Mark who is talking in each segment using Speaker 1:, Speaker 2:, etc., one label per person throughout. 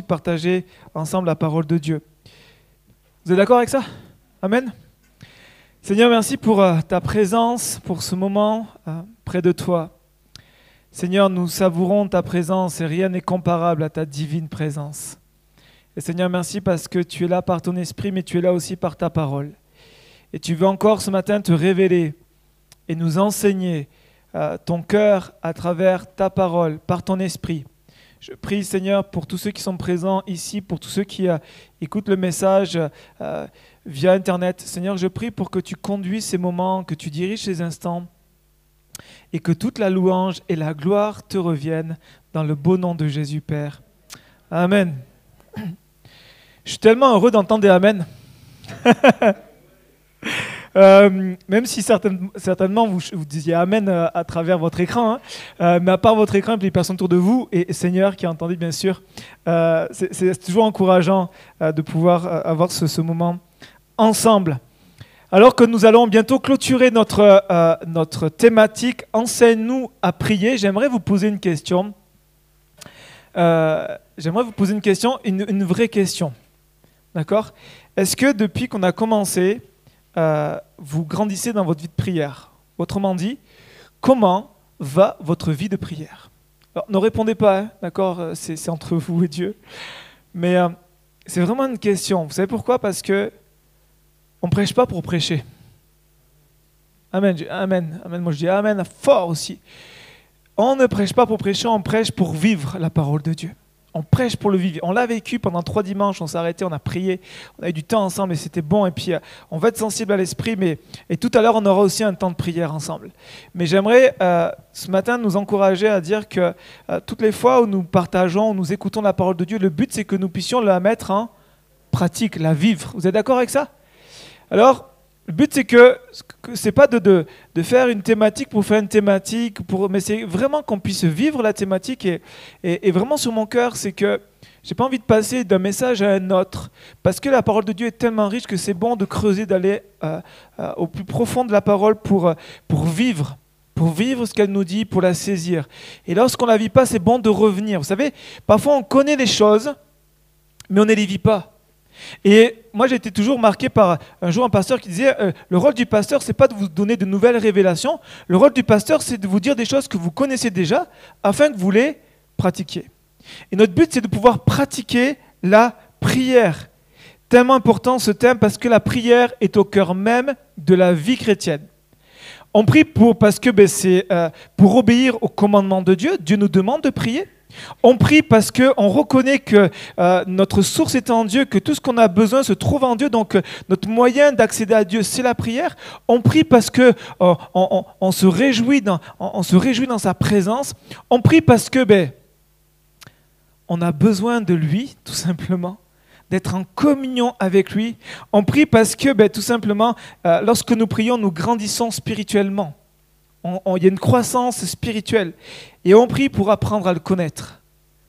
Speaker 1: de partager ensemble la parole de Dieu. Vous êtes d'accord avec ça? Amen? Seigneur, merci pour euh, ta présence, pour ce moment euh, près de toi. Seigneur, nous savourons ta présence et rien n'est comparable à ta divine présence. Et Seigneur, merci parce que tu es là par ton esprit, mais tu es là aussi par ta parole. Et tu veux encore ce matin te révéler et nous enseigner euh, ton cœur à travers ta parole, par ton esprit. Je prie, Seigneur, pour tous ceux qui sont présents ici, pour tous ceux qui euh, écoutent le message euh, via Internet. Seigneur, je prie pour que tu conduises ces moments, que tu diriges ces instants, et que toute la louange et la gloire te reviennent dans le beau nom de Jésus, Père. Amen. Je suis tellement heureux d'entendre des Amen. Euh, même si certainement vous, disiez Amen euh, à, travers votre écran, hein. euh, mais à part votre écran et les personnes autour de vous, et, Seigneur qui a entendu bien sûr, c'est toujours encourageant de pouvoir avoir ce, moment ensemble. Alors que nous allons bientôt clôturer notre, notre thématique Enseigne-nous à prier, j'aimerais vous poser une question. j'aimerais vous poser une question, une vraie question. D'accord? Est-ce que depuis qu'on a commencé, euh, vous grandissez dans votre vie de prière. Autrement dit, comment va votre vie de prière Alors, Ne répondez pas, hein, d'accord euh, c'est, entre vous et Dieu. Mais euh, c'est vraiment une question. Vous savez pourquoi? Parce que on ne prêche pas pour prêcher. Amen, amen, amen. Moi je dis amen fort aussi. On ne prêche pas pour prêcher, on prêche pour vivre la parole de Dieu on prêche pour le vivre. On l'a vécu pendant trois dimanches, on s'est arrêté, on a prié, on a eu du temps ensemble et c'était bon. Et puis, euh, on va être sensible à l'esprit, mais et tout à l'heure, on aura aussi un temps de prière ensemble. Mais j'aimerais euh, ce matin nous encourager à dire que euh, toutes les fois où nous partageons, où nous écoutons la parole de Dieu, le but c'est que nous puissions la mettre en pratique, la vivre. Vous êtes d'accord avec ça? Alors, le but, c'est que ce n'est pas de, de, faire une thématique pour faire une thématique, pour, mais c'est vraiment qu'on puisse vivre la thématique. Et, et, vraiment sur mon cœur, c'est que j'ai pas envie de passer d'un message à un autre, parce que la parole de Dieu est tellement riche que c'est bon de creuser, d'aller euh, euh, au plus profond de la parole pour, euh, pour vivre pour vivre ce qu'elle nous dit, pour la saisir. Et lorsqu'on ne la vit pas, c'est bon de revenir. Vous savez, parfois on connaît les choses, mais on ne les vit pas. Et moi, j'ai été toujours marqué par un jour un pasteur qui disait euh, le rôle du pasteur, c'est pas de vous donner de nouvelles révélations. Le rôle du pasteur, c'est de vous dire des choses que vous connaissez déjà, afin que vous les pratiquiez. Et notre but, c'est de pouvoir pratiquer la prière. Tellement important ce thème parce que la prière est au cœur même de la vie chrétienne. On prie pour parce que ben, c'est euh, pour obéir au commandement de Dieu. Dieu nous demande de prier. On prie parce qu'on reconnaît que euh, notre source est en Dieu, que tout ce qu'on a besoin se trouve en Dieu, donc euh, notre moyen d'accéder à Dieu, c'est la prière. On prie parce que euh, on, se réjouit dans, sa présence. On prie parce que ben, on a besoin de lui, tout simplement d'être en communion avec lui. On prie parce que, ben, tout simplement, lorsque nous prions, nous grandissons spirituellement il y a une croissance spirituelle. Et on prie pour apprendre à le connaître,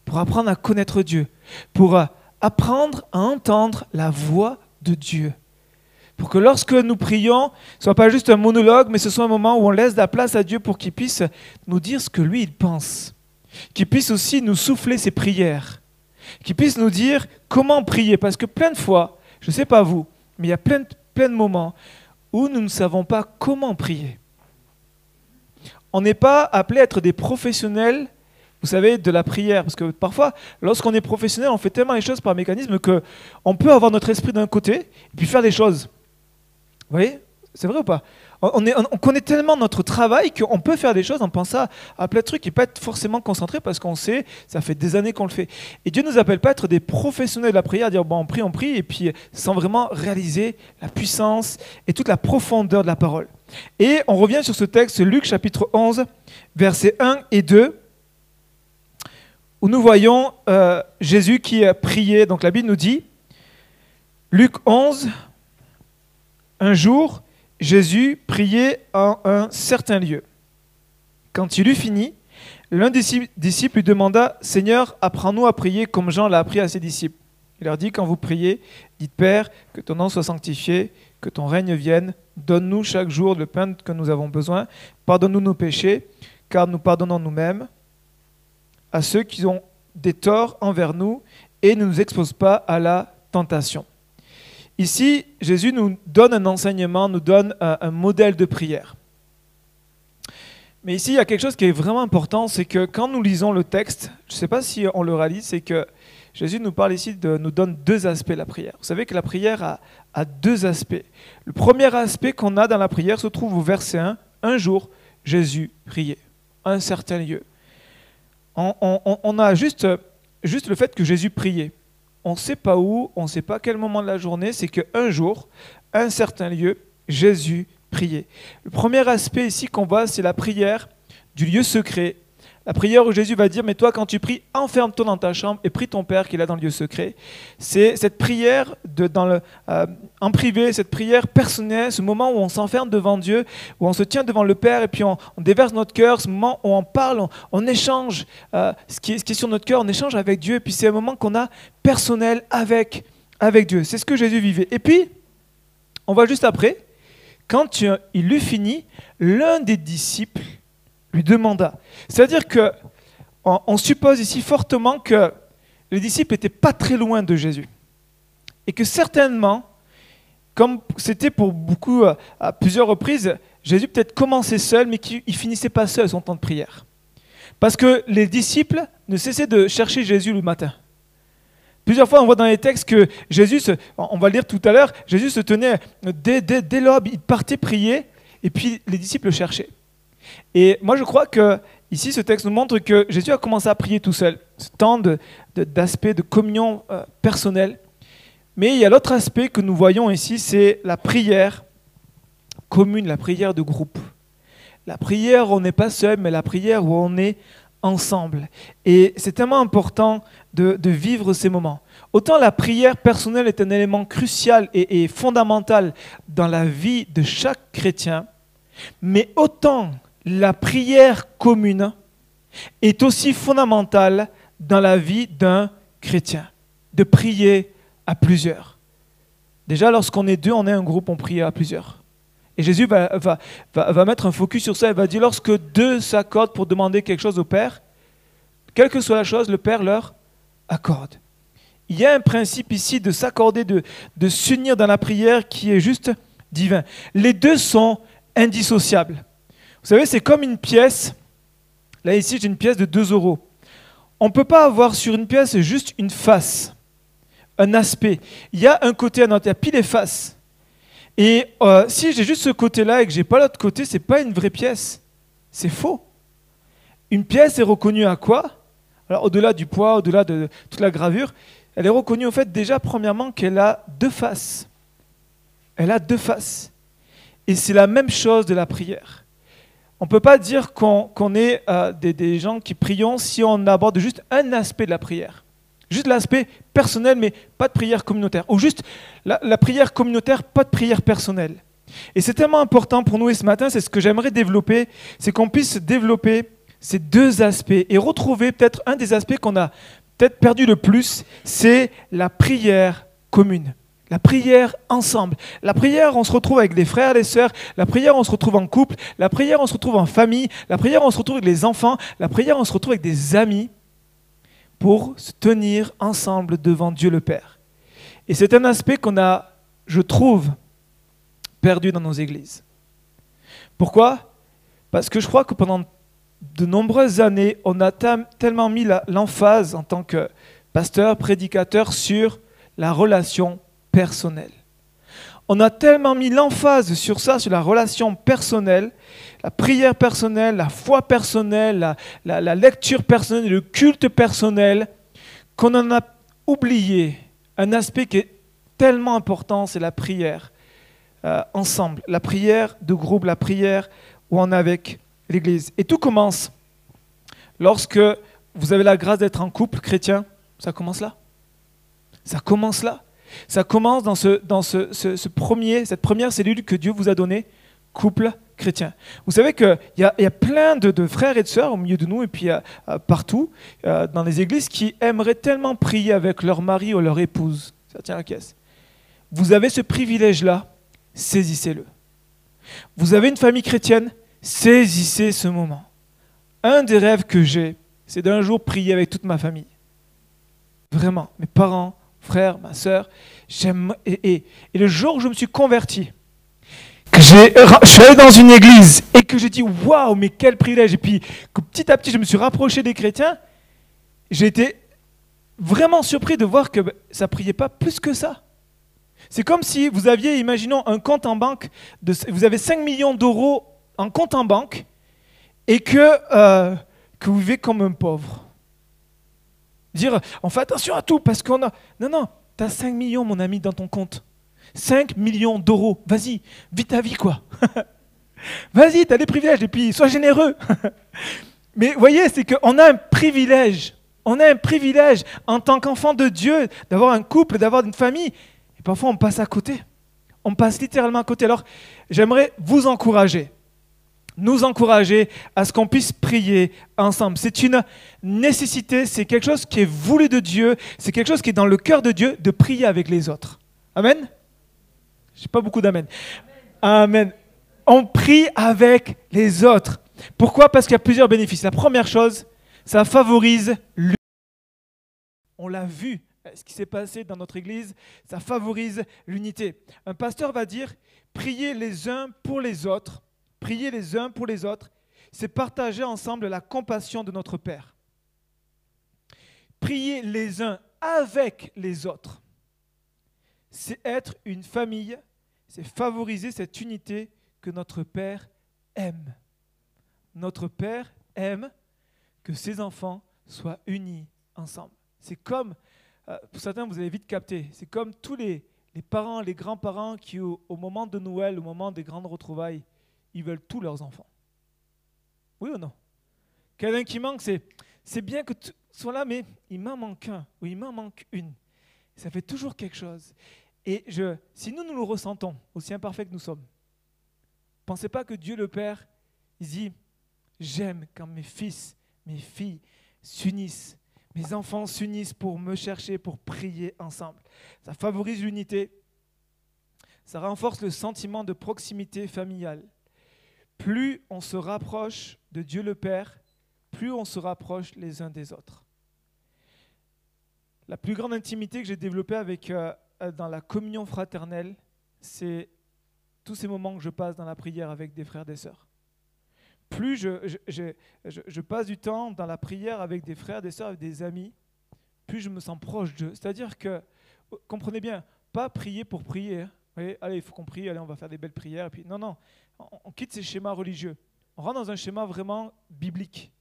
Speaker 1: pour apprendre à connaître Dieu, pour euh, apprendre à entendre la voix de Dieu. Pour que lorsque nous prions, ce soit pas juste un monologue, mais ce soit un moment où on laisse de la place à Dieu pour qu'il puisse nous dire ce que lui, il pense. Qu'il puisse aussi nous souffler ses prières. Qu'il puisse nous dire comment prier. Parce que plein de fois, je ne sais pas vous, mais il y a plein plein de moments où nous ne savons pas comment prier on n'est pas appelé à être des professionnels, vous savez, de la prière. Parce que parfois, lorsqu'on est professionnel, on fait tellement les choses par mécanisme qu'on peut avoir notre esprit d'un côté et puis faire des choses. Vous voyez? C'est vrai ou pas? On, connaît tellement notre travail qu'on peut faire des choses, on pense à, plein de trucs et pas être forcément concentré parce qu'on sait, ça fait des années qu'on le fait. Et Dieu ne nous appelle pas à être des professionnels de la prière, à dire bon, on prie, on prie, et puis sans vraiment réaliser la puissance et toute la profondeur de la parole. Et on revient sur ce texte, Luc chapitre 11, versets 1 et 2, où nous voyons euh, Jésus qui a prié. Donc la Bible nous dit, Luc 11, un jour, Jésus priait en un certain lieu. Quand il eut fini, l'un des disciples lui demanda, Seigneur, apprends-nous à prier comme Jean l'a appris à ses disciples. Il leur dit, quand vous priez, dites Père, que ton nom soit sanctifié, que ton règne vienne, donne-nous chaque jour le pain que nous avons besoin, pardonne-nous nos péchés, car nous pardonnons nous-mêmes à ceux qui ont des torts envers nous, et ne nous expose pas à la tentation. Ici, Jésus nous donne un enseignement, nous donne un, modèle de prière. Mais ici, il y a quelque chose qui est vraiment important, c'est que quand nous lisons le texte, je ne sais pas si on le réalise, c'est que Jésus nous parle ici, de, nous donne deux aspects la prière. Vous savez que la prière a, deux aspects. Le premier aspect qu'on a dans la prière se trouve au verset 1. Un jour, Jésus priait, un certain lieu. On, a juste, le fait que Jésus priait. On ne sait pas où, on ne sait pas quel moment de la journée, c'est qu'un jour, un certain lieu, Jésus priait. Le premier aspect ici qu'on voit, c'est la prière du lieu secret la prière où Jésus va dire, mais toi quand tu pries, enferme-toi dans ta chambre et prie ton Père qui est là dans le lieu secret. C'est cette prière de, dans le, euh, en privé, cette prière personnelle, ce moment où on s'enferme devant Dieu, où on se tient devant le Père et puis on, déverse notre cœur, ce moment où on parle, on, échange euh, ce, qui est, ce, qui est, sur notre cœur, on échange avec Dieu et puis c'est un moment qu'on a personnel avec, avec Dieu. C'est ce que Jésus vivait. Et puis, on va juste après, quand il eut fini, l'un des disciples lui demanda. C'est-à-dire que on, suppose ici fortement que les disciples n'étaient pas très loin de Jésus. Et que certainement, comme c'était pour beaucoup euh, à plusieurs reprises, Jésus peut-être commençait seul, mais qu'il ne finissait pas seul son temps de prière. Parce que les disciples ne cessaient de chercher Jésus le matin. Plusieurs fois, on voit dans les textes que Jésus, on va le lire tout à l'heure, Jésus se tenait dès, dès, dès l'aube, il partait prier, et puis les disciples le cherchaient. Et moi, je crois que ici, ce texte nous montre que Jésus a commencé à prier tout seul. Ce temps d'aspect de, communion euh, personnelle. Mais il y a l'autre aspect que nous voyons ici, c'est la prière commune, la prière de groupe. La prière où on n'est pas seul, mais la prière où on est ensemble. Et c'est tellement important de, vivre ces moments. Autant la prière personnelle est un élément crucial et fondamental dans la vie de chaque chrétien, mais autant la prière commune est aussi fondamentale dans la vie d'un chrétien, de prier à plusieurs. Déjà, lorsqu'on est deux, on est un groupe, on prie à plusieurs. Et Jésus va, mettre un focus sur ça. Il va dire, lorsque deux s'accordent pour demander quelque chose au Père, quelle que soit la chose, le Père leur accorde. Il y a un principe ici de s'accorder, de, de s'unir dans la prière qui est juste divin. Les deux sont indissociables. Vous savez, c'est comme une pièce. Là, ici, j'ai une pièce de 2 euros. On ne peut pas avoir sur une pièce juste une face, un aspect. Il y a un côté à notre, il y a pile et face. Et euh, si j'ai juste ce côté-là et que j'ai pas l'autre côté, c'est pas une vraie pièce. C'est faux. Une pièce est reconnue à quoi? Alors, au-delà du poids, au-delà de toute la gravure, elle est reconnue au fait déjà, premièrement, qu'elle a deux faces. Elle a deux faces. Et c'est la même chose de la prière. On ne peut pas dire qu'on est euh, des, gens qui prions si on aborde juste un aspect de la prière. Juste l'aspect personnel, mais pas de prière communautaire. Ou juste la, la prière communautaire, pas de prière personnelle. Et c'est tellement important pour nous et ce matin, c'est ce que j'aimerais développer, c'est qu'on puisse développer ces deux aspects et retrouver peut-être un des aspects qu'on a peut-être perdu le plus, c'est la prière commune. La prière ensemble. La prière, on se retrouve avec des frères, des sœurs. La prière, on se retrouve en couple. La prière, on se retrouve en famille. La prière, on se retrouve avec les enfants. La prière, on se retrouve avec des amis pour se tenir ensemble devant Dieu le Père. Et c'est un aspect qu'on a, je trouve, perdu dans nos églises. Pourquoi? Parce que je crois que pendant de nombreuses années, on a tellement mis l'emphase en tant que pasteur, prédicateur sur la relation personnel. On a tellement mis l'emphase sur ça, sur la relation personnelle, la prière personnelle, la foi personnelle, la, lecture personnelle, le culte personnel, qu'on en a oublié un aspect qui est tellement important, c'est la prière euh, ensemble, la prière de groupe, la prière on est avec l'Église. Et tout commence lorsque vous avez la grâce d'être en couple chrétien, ça commence là. Ça commence là. Ça commence dans, ce, premier, cette première cellule que Dieu vous a donnée, couple chrétien. Vous savez qu'il y, a, y a plein de, frères et de sœurs au milieu de nous et puis euh, euh, partout euh, dans les églises qui aimeraient tellement prier avec leur mari ou leur épouse. Ça tient la caisse. Vous avez ce privilège-là, saisissez-le. Vous avez une famille chrétienne, saisissez ce moment. Un des rêves que j'ai, c'est d'un jour prier avec toute ma famille. Vraiment, mes parents, frères, ma soeur, j'aime. Et, le jour où je me suis converti, que je suis allé dans une église et que j'ai dit waouh, mais quel privilège. Et puis que petit à petit, je me suis rapproché des chrétiens, j'ai été vraiment surpris de voir que ça priait pas plus que ça. C'est comme si vous aviez, imaginons, un compte en banque, de, vous avez 5 millions d'euros en compte en banque et que, euh, que vous vivez comme un pauvre. Dire, on fait attention à tout parce qu'on a... Non, non, tu as 5 millions, mon ami, dans ton compte. 5 millions d'euros. Vas-y, vis ta vie, quoi. Vas-y, tu as des privilèges et puis sois généreux. Mais voyez, c'est qu'on a un privilège. On a un privilège en tant qu'enfant de Dieu d'avoir un couple, d'avoir une famille. Et parfois, on passe à côté. On passe littéralement à côté. Alors, j'aimerais vous encourager nous encourager à ce qu'on puisse prier ensemble. C'est une nécessité, c'est quelque chose qui est voulu de Dieu, c'est quelque chose qui est dans le cœur de Dieu de prier avec les autres. Amen? Je n'ai pas beaucoup d'amen. Amen. On prie avec les autres. Pourquoi? Parce qu'il y a plusieurs bénéfices. La première chose, ça favorise l'unité. On l'a vu, ce qui s'est passé dans notre Église, ça favorise l'unité. Un pasteur va dire, priez les uns pour les autres Prier les uns pour les autres, c'est partager ensemble la compassion de notre Père. Prier les uns avec les autres, c'est être une famille, c'est favoriser cette unité que notre Père aime. Notre Père aime que ses enfants soient unis ensemble. C'est comme, euh, pour certains vous avez vite capté, c'est comme tous les, parents, les grands-parents qui au, moment de Noël, au moment des grandes retrouvailles, ils veulent tous leurs enfants. Oui ou non? Quelqu'un qui manque, c'est, c'est bien que tu sois là, mais il m'en manque un ou il m'en manque une. Ça fait toujours quelque chose. Et je, si nous, nous le ressentons, aussi imparfaits que nous sommes, pensez pas que Dieu le Père, il dit, j'aime quand mes fils, mes filles s'unissent, mes enfants s'unissent pour me chercher, pour prier ensemble. Ça favorise l'unité, ça renforce le sentiment de proximité familiale plus on se rapproche de Dieu le Père, plus on se rapproche les uns des autres. La plus grande intimité que j'ai développée avec, euh, euh, dans la communion fraternelle, c'est tous ces moments que je passe dans la prière avec des frères et des sœurs. Plus je, passe du temps dans la prière avec des frères, des sœurs, avec des amis, plus je me sens proche d'eux. C'est-à-dire que, comprenez bien, pas prier pour prier. Hein. allez, il faut qu'on prie, allez, on va faire des belles prières. Et puis, non, non, on quitte ces schémas religieux. On rentre dans un schéma vraiment biblique.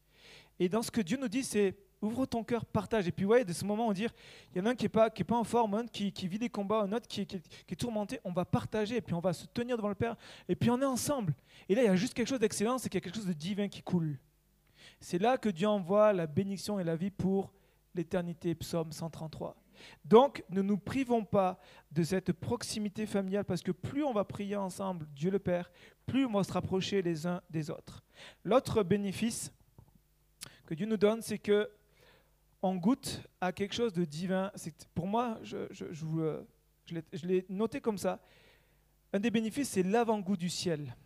Speaker 1: Et dans ce que Dieu nous dit, c'est ouvre ton cœur, partage. Et puis, ouais, de ce moment, on dit il y en a un qui n'est pas, qui pas en forme, un qui, qui vit des combats, un autre qui, qui, est tourmenté. On va partager, et puis on va se tenir devant le Père, et puis on est ensemble. Et là, il y a juste quelque chose d'excellent, c'est qu'il y a quelque chose de divin qui coule. C'est là que Dieu envoie la bénédiction et la vie pour l'éternité. Psaume 133. Donc, ne nous privons pas de cette proximité familiale parce que plus on va prier ensemble, Dieu le Père, plus on va se rapprocher les uns des autres. L'autre bénéfice que Dieu nous donne, c'est que on goûte à quelque chose de divin. Pour moi, je, je l'ai noté comme ça. Un des bénéfices, c'est l'avant-goût du ciel.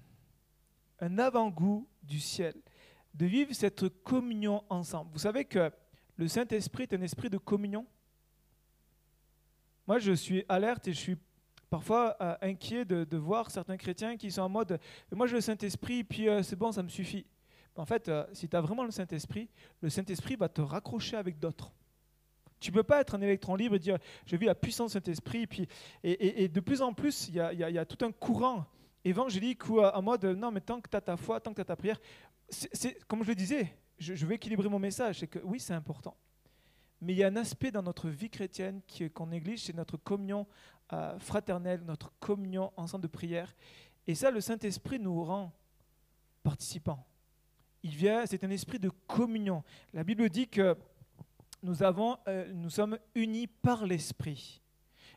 Speaker 1: Un avant-goût du ciel. De vivre cette communion ensemble. Vous savez que le Saint-Esprit est un esprit de communion. Moi, je suis alerte et je suis parfois euh, inquiet de, voir certains chrétiens qui sont en mode Moi, j'ai le Saint-Esprit, puis euh, c'est bon, ça me suffit. En fait, euh, si tu as vraiment le Saint-Esprit, le Saint-Esprit va te raccrocher avec d'autres. Tu ne peux pas être un électron libre et dire Je vis la puissance du Saint-Esprit. Et, de plus en plus, il y, a, tout un courant évangélique où, en mode Non, mais tant que tu as ta foi, tant que tu as ta prière, c'est comme je le disais, je, je vais équilibrer mon message c'est que oui, c'est important. Mais il y a un aspect dans notre vie chrétienne qu'on néglige, c'est notre communion euh, fraternelle, notre communion ensemble de prière. Et ça, le Saint-Esprit nous rend participants. Il vient, c'est un esprit de communion. La Bible dit que nous, euh, nous sommes unis par l'Esprit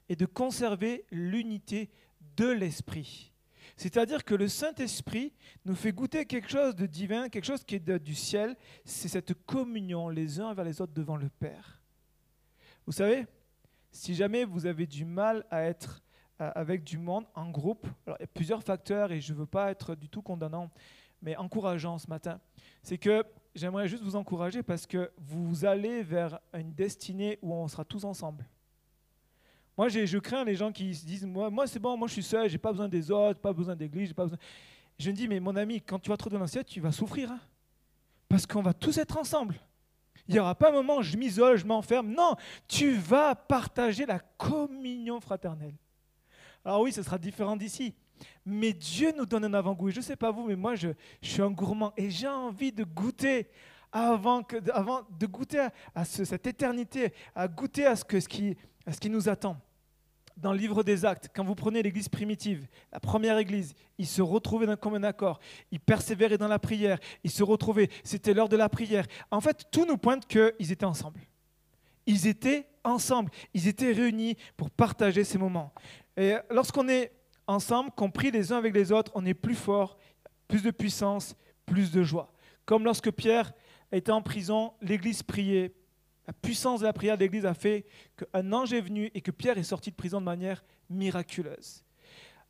Speaker 1: et de conserver l'unité de l'Esprit. C'est-à-dire que le Saint-Esprit nous fait goûter quelque chose de divin, quelque chose qui est du ciel. C'est cette communion les uns vers les autres devant le Père. Vous savez, si jamais vous avez du mal à être avec du monde en groupe, alors il y a plusieurs facteurs et je ne veux pas être du tout condamnant, mais encourageant ce matin, c'est que j'aimerais juste vous encourager parce que vous allez vers une destinée où on sera tous ensemble. Moi, je crains les gens qui se disent Moi, c'est bon, moi je suis seul, j'ai pas besoin des autres, pas besoin d'église, j'ai pas besoin. Je me dis Mais mon ami, quand tu vas trop dans l'assiette, tu vas souffrir. Hein. parce qu'on va tous être ensemble. Il n'y aura pas un moment où je m'isole, je m'enferme. Non, tu vas partager la communion fraternelle. Alors oui, ce sera différent d'ici. Mais Dieu nous donne un avant-goût. Et je ne sais pas vous, mais moi, je, suis un gourmand et j'ai envie de goûter avant, que, avant de goûter à, cette éternité, à goûter à ce, que, à ce qui nous attend. Dans le livre des Actes, quand vous prenez l'église primitive, la première église, ils se retrouvaient d'un commun accord, ils persévéraient dans la prière, ils se retrouvaient, c'était l'heure de la prière. En fait, tout nous pointe qu'ils étaient ensemble. Ils étaient ensemble, ils étaient réunis pour partager ces moments. Et lorsqu'on est ensemble, compris les uns avec les autres, on est plus fort, plus de puissance, plus de joie. Comme lorsque Pierre était en prison, l'Église priait. La puissance de la prière de l'Église a fait qu'un ange est venu et que Pierre est sorti de prison de manière miraculeuse.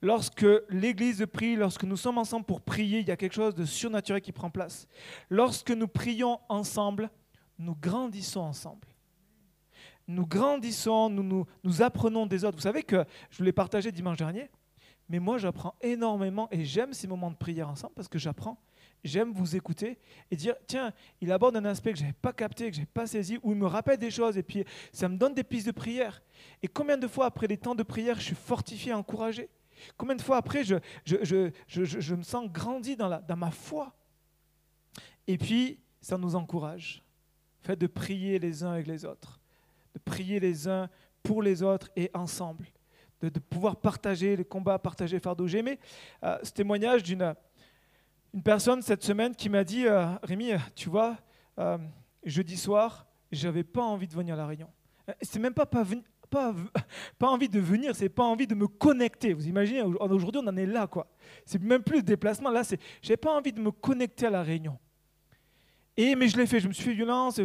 Speaker 1: Lorsque l'Église prie, lorsque nous sommes ensemble pour prier, il y a quelque chose de surnaturel qui prend place. Lorsque nous prions ensemble, nous grandissons ensemble. Nous grandissons, nous, nous, nous apprenons des autres. Vous savez que je vous l'ai partagé dimanche dernier, mais moi, j'apprends énormément et j'aime ces moments de prière ensemble parce que j'apprends. J'aime vous écouter et dire tiens, il aborde un aspect que je n'avais pas capté, que je n'avais pas saisi, ou il me rappelle des choses et puis ça me donne des pistes de prière. Et combien de fois après les temps de prière, je suis fortifié, encouragé? Combien de fois après, je, je, je, je me sens grandi dans, la, dans ma foi? Et puis, ça nous encourage. Fait de prier les uns avec les autres, de prier les uns pour les autres et ensemble de, pouvoir partager les combats, partager le fardeau. J'ai aimé euh, ce témoignage d'une une personne cette semaine qui m'a dit euh, Rémi, tu vois, euh, jeudi soir, j'avais pas envie de venir à la réunion. C'est même pas, pas, pas, pas envie de venir, c'est pas envie de me connecter. Vous imaginez, aujourd'hui on en est là, quoi. C'est même plus le déplacement, là, c'est j'ai pas envie de me connecter à la réunion. Et, mais je l'ai fait, je me suis fait violence,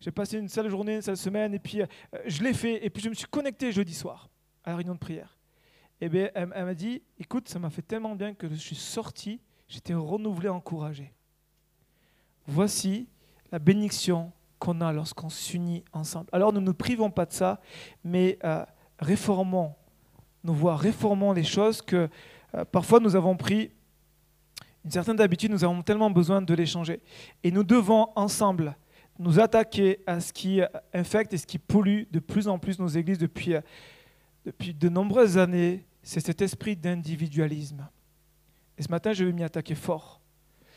Speaker 1: j'ai passé une sale journée, une sale semaine, et puis je l'ai fait, et puis je me suis connecté jeudi soir à la réunion de prière. Et eh bien, elle, m'a dit, écoute, ça m'a fait tellement bien que je suis sorti, j'étais renouvelé, encouragé. Voici la bénédiction qu'on a lorsqu'on s'unit ensemble. Alors ne nous privons pas de ça, mais euh, réformons nos voies, réformons les choses que euh, parfois nous avons pris une certaine habitude, nous avons tellement besoin de les changer. Et nous devons ensemble nous attaquer à ce qui infecte et ce qui pollue de plus en plus nos églises depuis euh, depuis de nombreuses années, c'est cet esprit d'individualisme. Et ce matin, je vais m'y attaquer fort.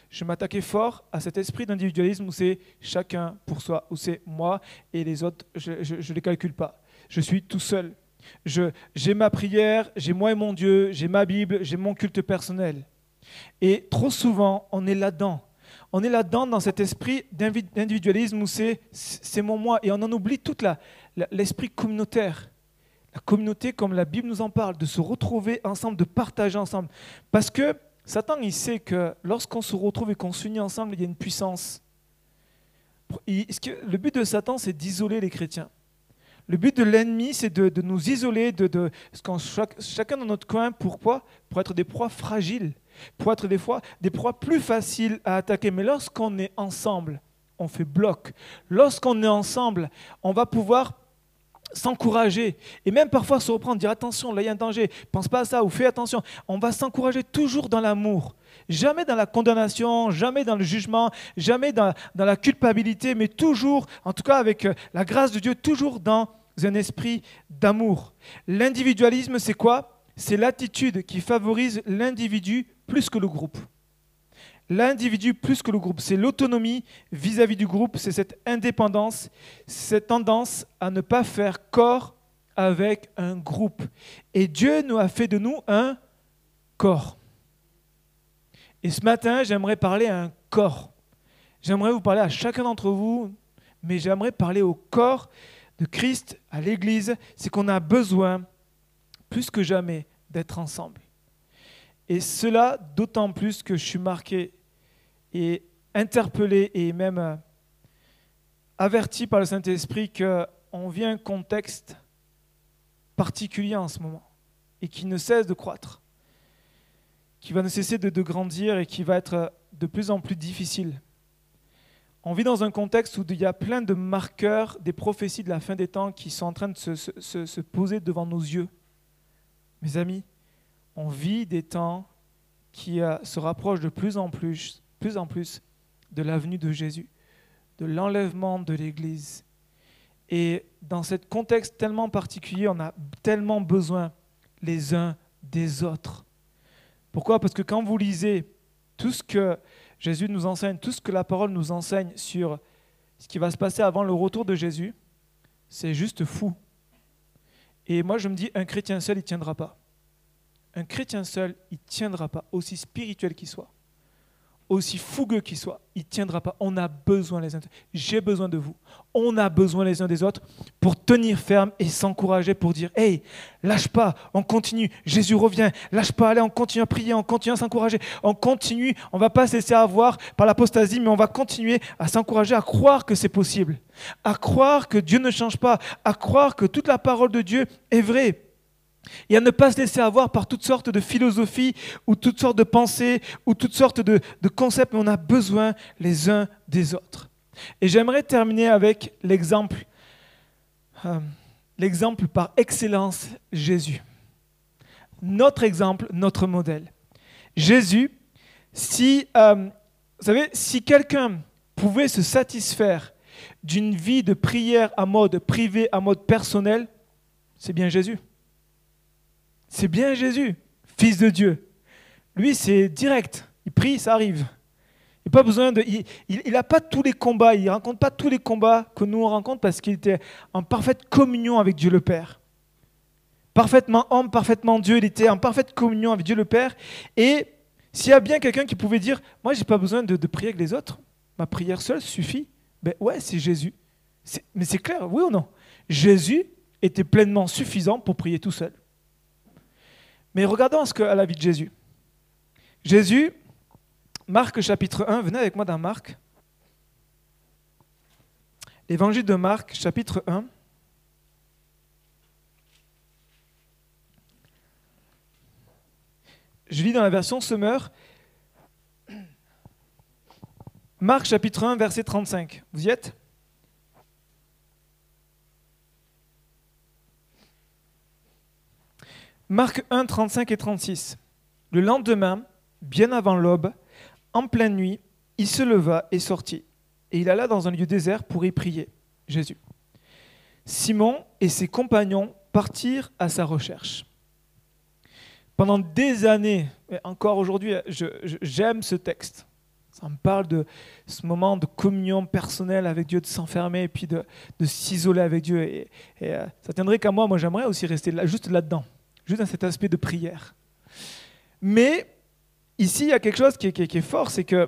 Speaker 1: Je m'attaquer fort à cet esprit d'individualisme où c'est chacun pour soi, où c'est moi et les autres, je ne les calcule pas. Je suis tout seul. J'ai ma prière, j'ai moi et mon Dieu, j'ai ma Bible, j'ai mon culte personnel. Et trop souvent, on est là-dedans. On est là-dedans dans cet esprit d'individualisme où c'est mon moi. Et on en oublie tout l'esprit communautaire la communauté comme la Bible nous en parle, de se retrouver ensemble, de partager ensemble. Parce que Satan, il sait que lorsqu'on se retrouve et qu'on s'unit ensemble, il y a une puissance. Le but de Satan, c'est d'isoler les chrétiens. Le but de l'ennemi, c'est de, nous isoler, de, chacun dans notre coin. Pourquoi? Pour être des proies fragiles, pour être des, fois, des proies plus faciles à attaquer. Mais lorsqu'on est ensemble, on fait bloc. Lorsqu'on est ensemble, on va pouvoir s'encourager. Et même parfois se reprendre, dire attention, là il y a un danger, pense pas à ça ou fais attention. On va s'encourager toujours dans l'amour, jamais dans la condamnation, jamais dans le jugement, jamais dans, la culpabilité, mais toujours, en tout cas avec euh, la grâce de Dieu, toujours dans un esprit d'amour. L'individualisme, c'est quoi? C'est l'attitude qui favorise l'individu plus que le groupe l'individu plus que le groupe. C'est l'autonomie vis-à-vis du groupe, c'est cette indépendance, cette tendance à ne pas faire corps avec un groupe. Et Dieu nous a fait de nous un corps. Et ce matin, j'aimerais parler à un corps. J'aimerais vous parler à chacun d'entre vous, mais j'aimerais parler au corps de Christ, à l'Église. C'est qu'on a besoin, plus que jamais, d'être ensemble. Et cela d'autant plus que je suis marqué et interpellé et même euh, averti par le Saint-Esprit qu'on vit un contexte particulier en ce moment et qui ne cesse de croître, qui va ne cesser de, grandir et qui va être de plus en plus difficile. on vit dans un contexte où il y a plein de marqueurs des prophéties de la fin des temps qui sont en train de se poser devant nos yeux. Mes amis, on vit des temps qui euh, se rapprochent de plus en plus, plus en plus de la venue de Jésus, de l'enlèvement de l'Église. Et dans ce contexte tellement particulier, on a tellement besoin les uns des autres. Pourquoi? Parce que quand vous lisez tout ce que Jésus nous enseigne, tout ce que la parole nous enseigne sur ce qui va se passer avant le retour de Jésus, c'est juste fou. Et moi, je me dis, un chrétien seul, il tiendra pas. Un chrétien seul, il tiendra pas, aussi spirituel qu'il soit, aussi fougueux qu'il soit, il ne tiendra pas. On a besoin les uns. J'ai besoin de vous. On a besoin les uns des autres pour tenir ferme et s'encourager, pour dire, hey, lâche pas, on continue, Jésus revient, lâche pas, allez, on continue à prier, on continue à s'encourager, on continue, on va pas se laisser avoir par l'apostasie, mais on va continuer à s'encourager, à croire que c'est possible, à croire que Dieu ne change pas, à croire que toute la parole de Dieu est vraie. Et à ne pas se laisser avoir par toutes sortes de philosophies ou toutes sortes de pensées ou toutes sortes de, concepts, mais on a besoin les uns des autres. Et j'aimerais terminer avec l'exemple, euh, l'exemple par excellence, Jésus. Notre exemple, notre modèle. Jésus, si, euh, vous savez, si quelqu'un pouvait se satisfaire d'une vie de prière à mode privé, à mode personnel, c'est bien Jésus. C'est bien Jésus, Fils de Dieu. Lui, c'est direct. Il prie, ça arrive. Il n'a pas besoin de. Il n'a pas tous les combats, il ne rencontre pas tous les combats que nous on rencontre parce qu'il était en parfaite communion avec Dieu le Père. Parfaitement homme, parfaitement Dieu, il était en parfaite communion avec Dieu le Père. Et s'il y a bien quelqu'un qui pouvait dire Moi, je n'ai pas besoin de, de, prier avec les autres, ma prière seule suffit, ben ouais, c'est Jésus. Mais c'est clair, oui ou non? Jésus était pleinement suffisant pour prier tout seul. Mais regardons ce que, à la vie de Jésus. Jésus, Marc chapitre 1, venez avec moi dans Marc. Évangile de Marc chapitre 1. Je lis dans la version Semeur. Marc chapitre 1, verset 35. Vous y êtes? Marc 1, 35 et 36. Le lendemain, bien avant l'aube, en pleine nuit, il se leva et sortit, et il alla dans un lieu désert pour y prier, Jésus. Simon et ses compagnons partirent à sa recherche. Pendant des années, encore aujourd'hui, j'aime ce texte. Ça me parle de ce moment de communion personnelle avec Dieu, de s'enfermer et puis de, s'isoler avec Dieu. Et, et euh, ça tiendrait qu'à moi, moi j'aimerais aussi rester juste là-dedans juste dans cet aspect de prière. Mais ici, il y a quelque chose qui est, fort, c'est que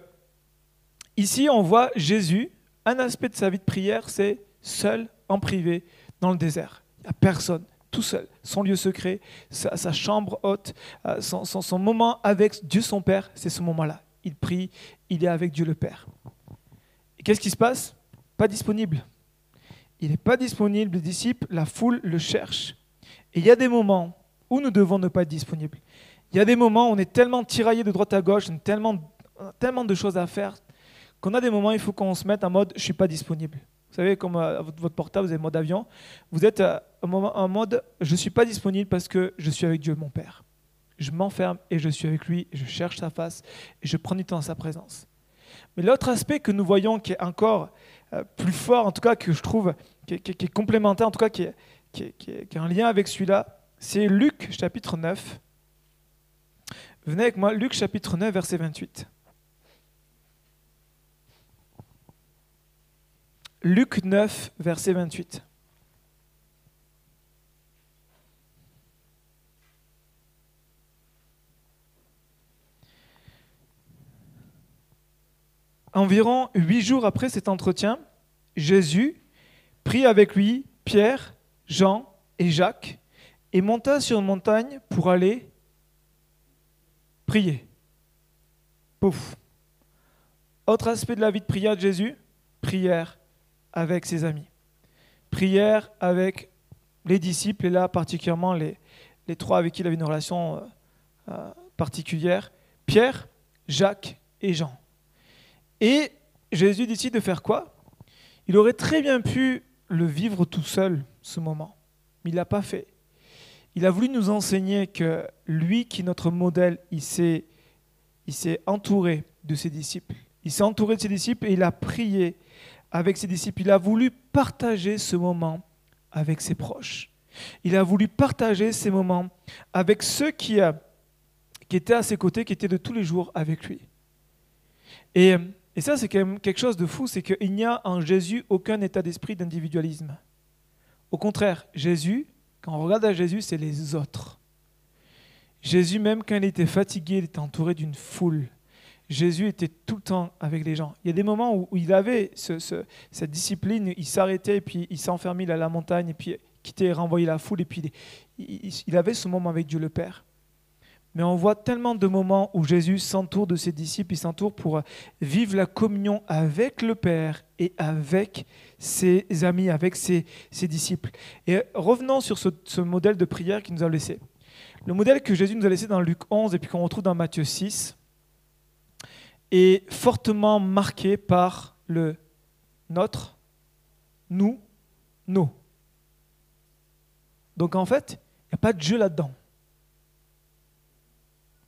Speaker 1: ici, on voit Jésus, un aspect de sa vie de prière, c'est seul, en privé, dans le désert. Il n'y a personne, tout seul, son lieu secret, sa, chambre haute, euh, son, moment avec Dieu son Père, c'est ce moment-là. Il prie, il est avec Dieu le Père. Qu'est-ce qui se passe? Pas disponible. Il n'est pas disponible, les disciples, la foule le cherche. Et il y a des moments où nous devons ne pas être disponibles. Il y a des moments où on est tellement tiraillé de droite à gauche, on a tellement, tellement de choses à faire, qu'on a des moments où il faut qu'on se mette en mode je ne suis pas disponible. Vous savez, comme euh, votre portable, vous avez mode avion, vous êtes euh, en mode je ne suis pas disponible parce que je suis avec Dieu, mon Père. Je m'enferme et je suis avec lui, je cherche sa face je prends du temps à sa présence. Mais l'autre aspect que nous voyons qui est encore euh, plus fort, en tout cas que je trouve, qui est, qui est complémentaire, en tout cas qui est, qui est, qui est en lien avec celui-là, c'est Luc chapitre 9. Venez avec moi, Luc chapitre 9, verset 28. Luc 9, verset 28. Environ huit jours après cet entretien, Jésus prit avec lui Pierre, Jean et Jacques et monta sur une montagne pour aller prier. Pouf. Autre aspect de la vie de prière de Jésus, prière avec ses amis. Prière avec les disciples, et là particulièrement les, trois avec qui il avait une relation euh, euh, particulière, Pierre, Jacques et Jean. Et Jésus décide de faire quoi? Il aurait très bien pu le vivre tout seul, ce moment, mais il l'a pas fait. Il a voulu nous enseigner que lui, qui est notre modèle, il s'est, entouré de ses disciples. Il s'est entouré de ses disciples et il a prié avec ses disciples. Il a voulu partager ce moment avec ses proches. Il a voulu partager ces moments avec ceux qui, euh, qui étaient à ses côtés, qui étaient de tous les jours avec lui. Et, et ça, c'est quelque chose de fou, c'est qu'il n'y a en Jésus aucun état d'esprit d'individualisme. Au contraire, Jésus, quand on regarde à Jésus, c'est les autres. Jésus, même quand il était fatigué, il était entouré d'une foule. Jésus était tout le temps avec les gens. Il y a des moments où, il avait cette discipline, il s'arrêtait, et puis il s'enfermait à la montagne, et puis quittait, renvoyait la foule, et puis il avait ce moment avec Dieu le Père. Mais on voit tellement de moments où Jésus s'entoure de ses disciples, il s'entoure pour vivre la communion avec le Père et avec ses amis, avec ses, disciples. Et revenons sur ce, modèle de prière qu'il nous a laissé. Le modèle que Jésus nous a laissé dans Luc 11 et puis qu'on retrouve dans Matthieu 6 est fortement marqué par le notre, nous, nous. Donc en fait, il n'y a pas de jeu là-dedans.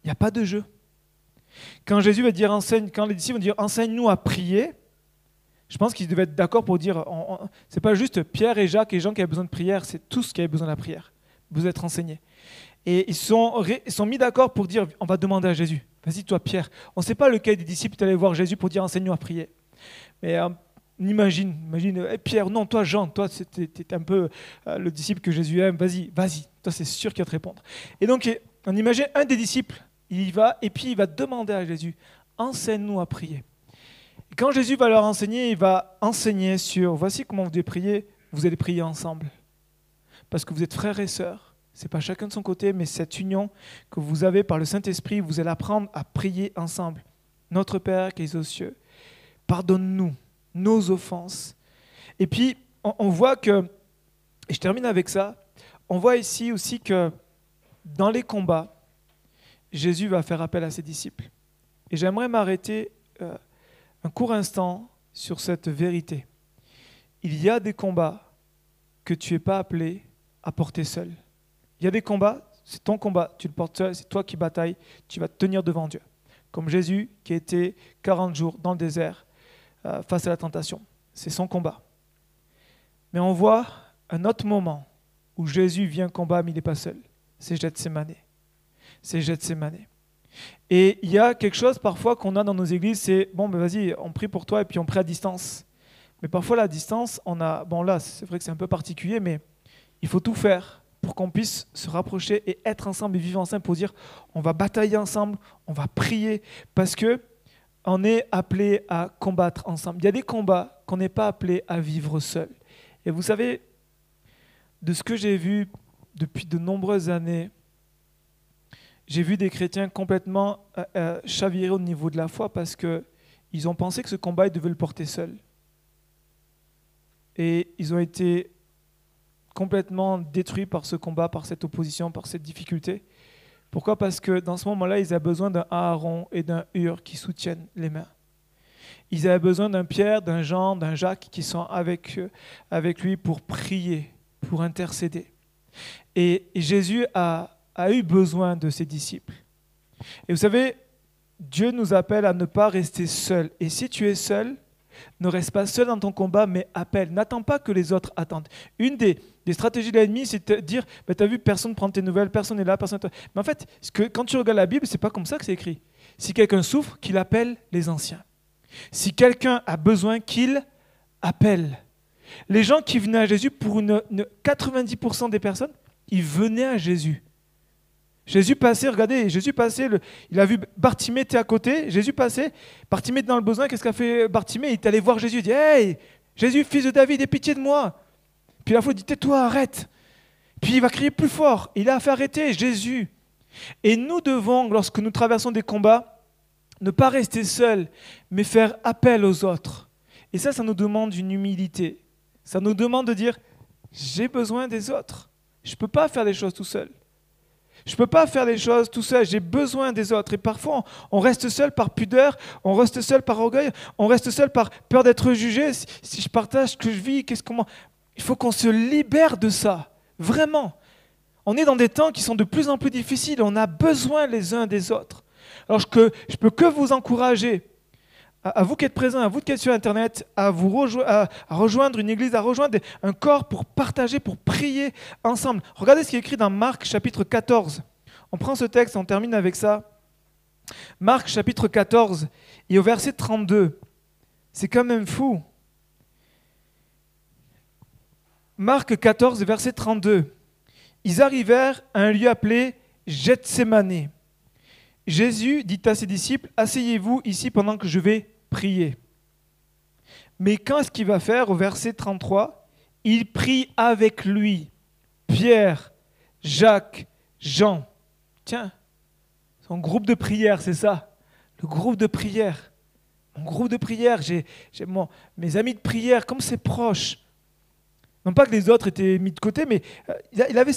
Speaker 1: Il n'y a pas de jeu. Quand Jésus va dire enseigne, quand les disciples vont dire enseigne-nous à prier, je pense qu'ils devaient être d'accord pour dire c'est pas juste Pierre et Jacques et Jean qui avaient besoin de prière, c'est tous qui avaient besoin de la prière. Vous êtes enseignés. Et ils sont, ils sont mis d'accord pour dire on va demander à Jésus. Vas-y, toi, Pierre. On ne sait pas lequel des disciples est allé voir Jésus pour dire enseigne-nous à prier. Mais euh, imagine, imagine, eh, Pierre, non, toi, Jean, toi, c'était un peu euh, le disciple que Jésus aime. Vas-y, vas-y. Toi, c'est sûr qu'il va te répondre. Et donc, on imagine un des disciples il y va et puis il va demander à Jésus, enseigne-nous à prier. Et quand Jésus va leur enseigner, il va enseigner sur, voici comment vous devez prier, vous allez prier ensemble. Parce que vous êtes frères et sœurs, c'est pas chacun de son côté, mais cette union que vous avez par le Saint-Esprit, vous allez apprendre à prier ensemble. Notre Père qui est aux cieux, pardonne-nous nos offenses. Et puis, on voit que, et je termine avec ça, on voit ici aussi que dans les combats, Jésus va faire appel à ses disciples. Et j'aimerais m'arrêter euh, un court instant sur cette vérité. Il y a des combats que tu n'es pas appelé à porter seul. Il y a des combats, c'est ton combat, tu le portes seul, c'est toi qui batailles, tu vas te tenir devant Dieu. Comme Jésus qui a été 40 jours dans le désert euh, face à la tentation. C'est son combat. Mais on voit un autre moment où Jésus vient combattre, mais il n'est pas seul. C'est Gethsemane c'est Gethsemane. Et il y a quelque chose parfois qu'on a dans nos églises, c'est bon, ben vas-y, on prie pour toi et puis on prie à distance. Mais parfois la distance, on a, bon là, c'est vrai que c'est un peu particulier, mais il faut tout faire pour qu'on puisse se rapprocher et être ensemble et vivre ensemble pour dire on va batailler ensemble, on va prier parce que on est appelé à combattre ensemble. Il y a des combats qu'on n'est pas appelé à vivre seul. Et vous savez, de ce que j'ai vu depuis de nombreuses années, j'ai vu des chrétiens complètement euh, euh, chavirer au niveau de la foi parce qu'ils ont pensé que ce combat, ils devaient le porter seuls. Et ils ont été complètement détruits par ce combat, par cette opposition, par cette difficulté. Pourquoi? Parce que dans ce moment-là, ils avaient besoin d'un Aaron et d'un Hur qui soutiennent les mains. Ils avaient besoin d'un Pierre, d'un Jean, d'un Jacques qui sont avec, avec lui pour prier, pour intercéder. et Jésus a, a eu besoin de ses disciples. Et vous savez, Dieu nous appelle à ne pas rester seul. Et si tu es seul, ne reste pas seul dans ton combat, mais appelle. N'attends pas que les autres attendent. Une des, stratégies de l'ennemi, c'est de dire bah, Tu as vu, personne ne prend tes nouvelles, personne n'est là, personne. Mais en fait, que, quand tu regardes la Bible, c'est pas comme ça que c'est écrit. Si quelqu'un souffre, qu'il appelle les anciens. Si quelqu'un a besoin, qu'il appelle. Les gens qui venaient à Jésus, pour une 90% des personnes, ils venaient à Jésus Jésus passait, regardez, Jésus passait, il a vu Bartimée était à côté, Jésus passait, Bartimée dans le besoin, qu'est-ce qu'a fait Bartimée? Il est allé voir Jésus, il dit Hey, Jésus, fils de David, aie pitié de moi. Puis la foule dit Tais-toi, arrête. Puis il va crier plus fort. Il a fait arrêter Jésus. Et nous devons, lorsque nous traversons des combats, ne pas rester seuls, mais faire appel aux autres. Et ça, ça nous demande une humilité. Ça nous demande de dire J'ai besoin des autres. Je ne peux pas faire des choses tout seul. Je ne peux pas faire les choses tout seul, j'ai besoin des autres. Et parfois, on reste seul par pudeur, on reste seul par orgueil, on reste seul par peur d'être jugé. Si, je partage ce que je vis, qu'est-ce Il faut qu'on se libère de ça, vraiment. On est dans des temps qui sont de plus en plus difficiles, on a besoin les uns des autres. Alors je ne peux que vous encourager à, vous qui êtes présents, à vous qui êtes sur Internet, à, vous à, rejoindre une église, à rejoindre un corps pour partager, pour prier ensemble. Regardez ce qui est écrit dans Marc chapitre 14. On prend ce texte, on termine avec ça. Marc chapitre 14 et au verset 32. C'est quand même fou. Marc 14, verset 32. Ils arrivèrent à un lieu appelé Gethsemane. Jésus dit à ses disciples, Asseyez-vous ici pendant que je vais prier. Mais quand est-ce qu'il va faire au verset 33 Il prie avec lui Pierre, Jacques, Jean. Tiens, son groupe de prière, c'est ça. Le groupe de prière. Mon groupe de prière, j'ai, mes amis de prière, comme c'est proche. Non pas que les autres étaient mis de côté, mais euh, il avait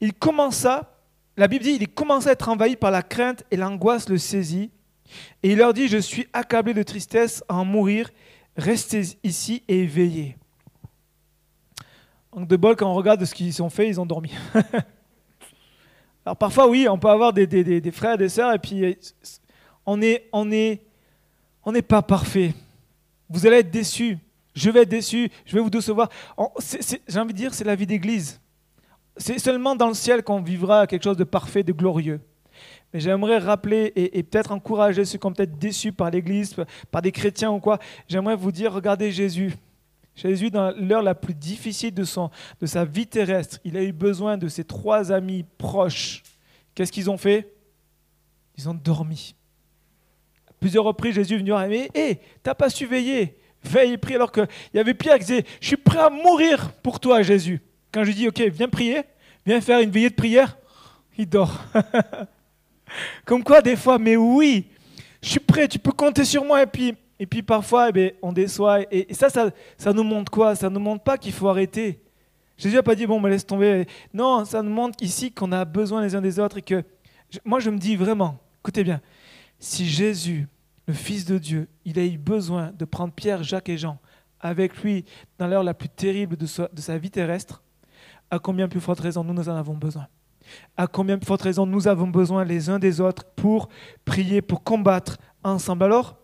Speaker 1: il commença, la Bible dit, il commença à être envahi par la crainte et l'angoisse le saisit. Et il leur dit, je suis accablé de tristesse à en mourir, restez ici et veillez. En de bol, quand on regarde ce qu'ils ont fait, ils ont dormi. Alors parfois, oui, on peut avoir des, des, des frères, des sœurs, et puis on n'est on est, on n'est pas parfait. Vous allez être déçus. Je vais être déçu. Je vais vous décevoir. J'ai envie de dire, c'est la vie d'église. C'est seulement dans le ciel qu'on vivra quelque chose de parfait, de glorieux. Mais j'aimerais rappeler et, peut-être encourager ceux qui ont peut-être déçus par l'Église, par des chrétiens ou quoi. J'aimerais vous dire, regardez Jésus. Jésus, dans l'heure la plus difficile de sa vie terrestre, il a eu besoin de ses trois amis proches. Qu'est-ce qu'ils ont fait? Ils ont dormi. À plusieurs reprises, Jésus est venu dire, mais hé, t'as pas su veiller? Veille et prie. Alors qu'il y avait Pierre qui disait, je suis prêt à mourir pour toi, Jésus. Quand je dis, ok, viens prier, viens faire une veillée de prière, il dort. Comme quoi, des fois, mais oui, je suis prêt, tu peux compter sur moi. Et puis, et puis parfois, eh bien, on déçoit. Et, ça, ça, nous montre quoi? Ça nous montre pas qu'il faut arrêter. Jésus n'a pas dit, bon, me laisse tomber. Non, ça nous montre ici qu'on a besoin les uns des autres. Et que, moi, je me dis vraiment, écoutez bien, si Jésus, le Fils de Dieu, il a eu besoin de prendre Pierre, Jacques et Jean avec lui dans l'heure la plus terrible de sa, de sa vie terrestre, à combien plus forte raison nous, nous en avons besoin? À combien de forte raison nous avons besoin les uns des autres pour prier, pour combattre ensemble? Alors,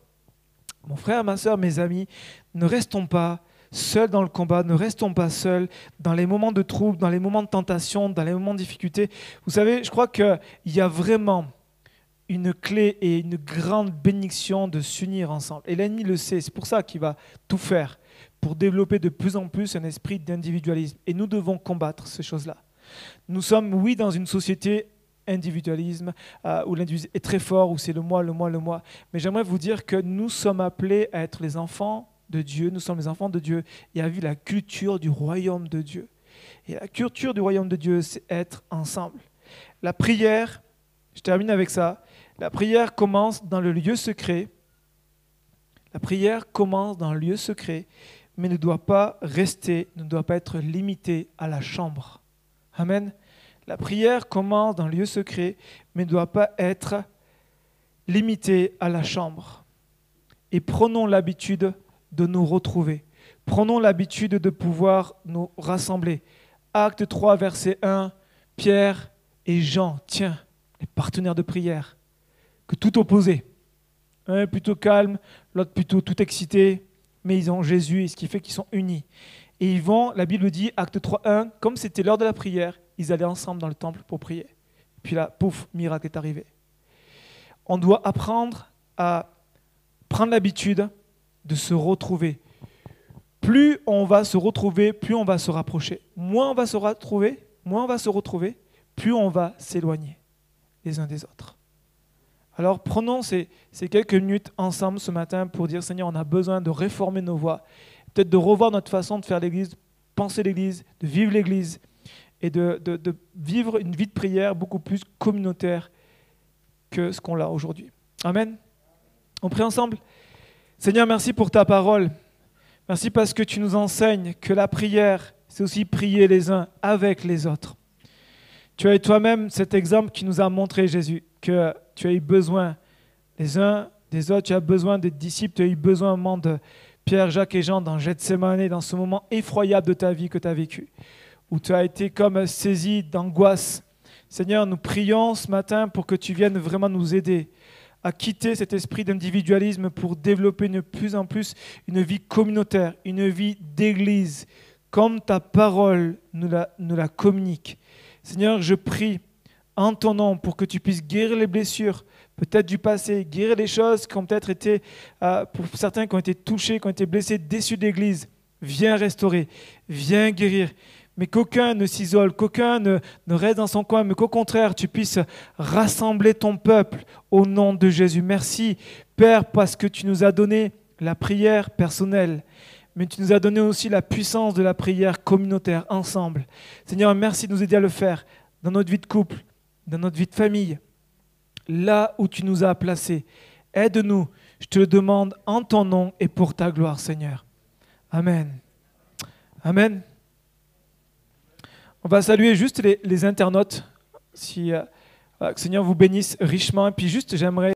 Speaker 1: mon frère, ma soeur, mes amis, ne restons pas seuls dans le combat, ne restons pas seuls dans les moments de trouble, dans les moments de tentation, dans les moments de difficulté. Vous savez, je crois qu'il y a vraiment une clé et une grande bénédiction de s'unir ensemble. Et l'ennemi le sait, c'est pour ça qu'il va tout faire pour développer de plus en plus un esprit d'individualisme. Et nous devons combattre ces choses-là. Nous sommes, oui, dans une société individualisme, euh, où l'individu est très fort, où c'est le moi, le moi, le moi. Mais j'aimerais vous dire que nous sommes appelés à être les enfants de Dieu, nous sommes les enfants de Dieu, et à vivre la culture du royaume de Dieu. Et la culture du royaume de Dieu, c'est être ensemble. La prière, je termine avec ça, la prière commence dans le lieu secret. La prière commence dans le lieu secret, mais ne doit pas rester, ne doit pas être limitée à la chambre. Amen. La prière commence dans le lieu secret, mais ne doit pas être limitée à la chambre. Et prenons l'habitude de nous retrouver. Prenons l'habitude de pouvoir nous rassembler. Acte 3, verset 1, Pierre et Jean, tiens, les partenaires de prière, que tout opposé. Un plutôt calme, l'autre plutôt tout excité, mais ils ont Jésus, ce qui fait qu'ils sont unis. Et ils vont, la Bible dit, acte 3, 1, comme c'était l'heure de la prière, ils allaient ensemble dans le temple pour prier. Puis là, pouf, miracle est arrivé. On doit apprendre à prendre l'habitude de se retrouver. Plus on va se retrouver, plus on va se rapprocher. Moins on va se retrouver, moins on va se retrouver, plus on va s'éloigner les uns des autres. Alors prenons ces, ces, quelques minutes ensemble ce matin pour dire Seigneur, on a besoin de réformer nos voies peut-être de revoir notre façon de faire l'Église, penser l'Église, de vivre l'Église et de, vivre une vie de prière beaucoup plus communautaire que ce qu'on a aujourd'hui. Amen. On prie ensemble. Seigneur, merci pour ta parole. Merci parce que tu nous enseignes que la prière, c'est aussi prier les uns avec les autres. Tu as eu toi-même cet exemple qui nous a montré, Jésus, que tu as eu besoin les uns des autres, tu as besoin des disciples, tu as eu besoin de Pierre, Jacques et Jean dans Gethsemane, dans ce moment effroyable de ta vie que tu as vécu, où tu as été comme saisi d'angoisse. Seigneur, nous prions ce matin pour que tu viennes vraiment nous aider à quitter cet esprit d'individualisme pour développer de plus en plus une vie communautaire, une vie d'église, comme ta parole nous la, nous la communique. Seigneur, je prie en ton nom pour que tu puisses guérir les blessures, peut-être du passé, guérir les choses qui ont peut-être été, euh, pour certains qui ont été touchés, qui ont été blessés, déçus d'Église. Viens restaurer, viens guérir. Mais qu'aucun ne s'isole, qu'aucun ne, ne, reste dans son coin, mais qu'au contraire, tu puisses rassembler ton peuple au nom de Jésus. Merci, Père, parce que tu nous as donné la prière personnelle, mais tu nous as donné aussi la puissance de la prière communautaire ensemble. Seigneur, merci de nous aider à le faire dans notre vie de couple, dans notre vie de famille, là où tu nous as placés. Aide-nous, je te le demande en ton nom et pour ta gloire, Seigneur. Amen. Amen. On va saluer juste les, internautes. Si, euh, que Seigneur vous bénisse richement. Et puis juste, j'aimerais